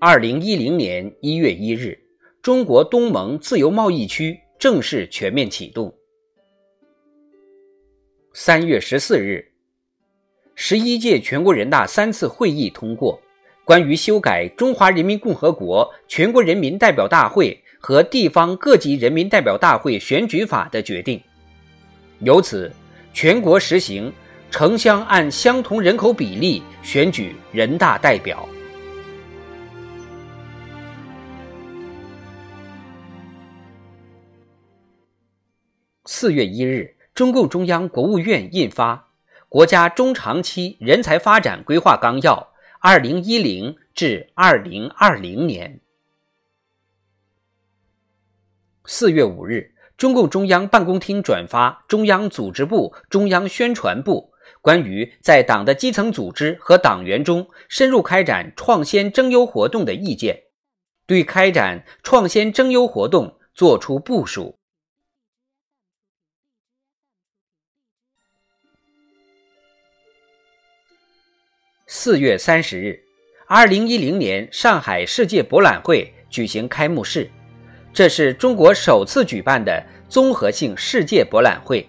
二零一零年一月一日，中国东盟自由贸易区正式全面启动。三月十四日。十一届全国人大三次会议通过关于修改《中华人民共和国全国人民代表大会和地方各级人民代表大会选举法》的决定，由此全国实行城乡按相同人口比例选举人大代表。四月一日，中共中央、国务院印发。国家中长期人才发展规划纲要（二零一零至二零二零年）。四月五日，中共中央办公厅转发中央组织部、中央宣传部关于在党的基层组织和党员中深入开展创先征优活动的意见，对开展创先征优活动作出部署。四月三十日，二零一零年上海世界博览会举行开幕式，这是中国首次举办的综合性世界博览会。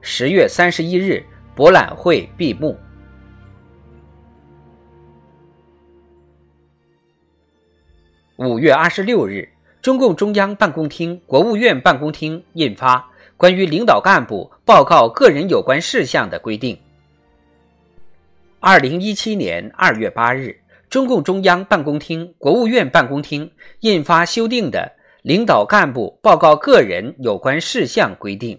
十月三十一日，博览会闭幕。五月二十六日，中共中央办公厅、国务院办公厅印发《关于领导干部报告个人有关事项的规定》。二零一七年二月八日，中共中央办公厅、国务院办公厅印发修订的《领导干部报告个人有关事项规定》。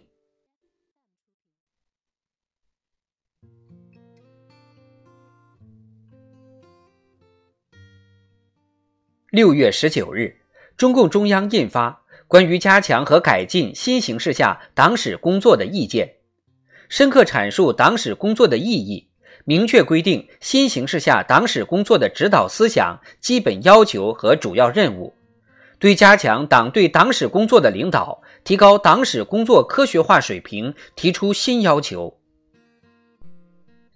六月十九日，中共中央印发《关于加强和改进新形势下党史工作的意见》，深刻阐述党史工作的意义。明确规定新形势下党史工作的指导思想、基本要求和主要任务，对加强党对党史工作的领导、提高党史工作科学化水平提出新要求。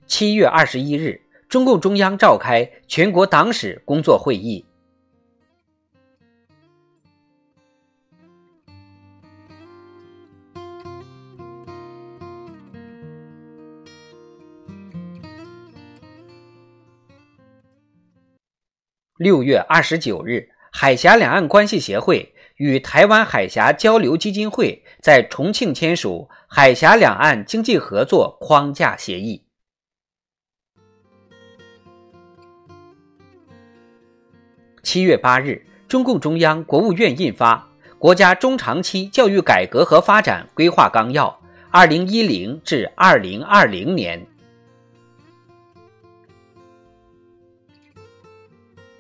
七月二十一日，中共中央召开全国党史工作会议。六月二十九日，海峡两岸关系协会与台湾海峡交流基金会在重庆签署《海峡两岸经济合作框架协议》。七月八日，中共中央、国务院印发《国家中长期教育改革和发展规划纲要（二零一零至二零二零年）》。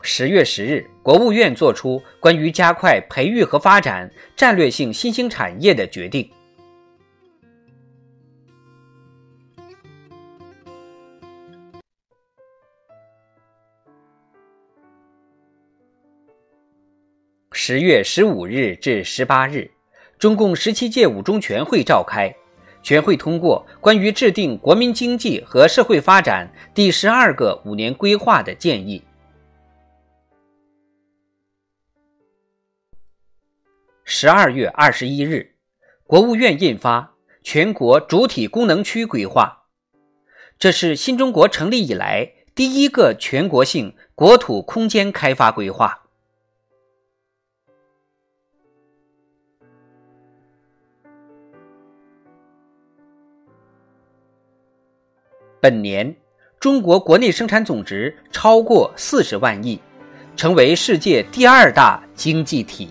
十月十日，国务院作出关于加快培育和发展战略性新兴产业的决定。十月十五日至十八日，中共十七届五中全会召开，全会通过关于制定国民经济和社会发展第十二个五年规划的建议。十二月二十一日，国务院印发《全国主体功能区规划》，这是新中国成立以来第一个全国性国土空间开发规划。本年，中国国内生产总值超过四十万亿，成为世界第二大经济体。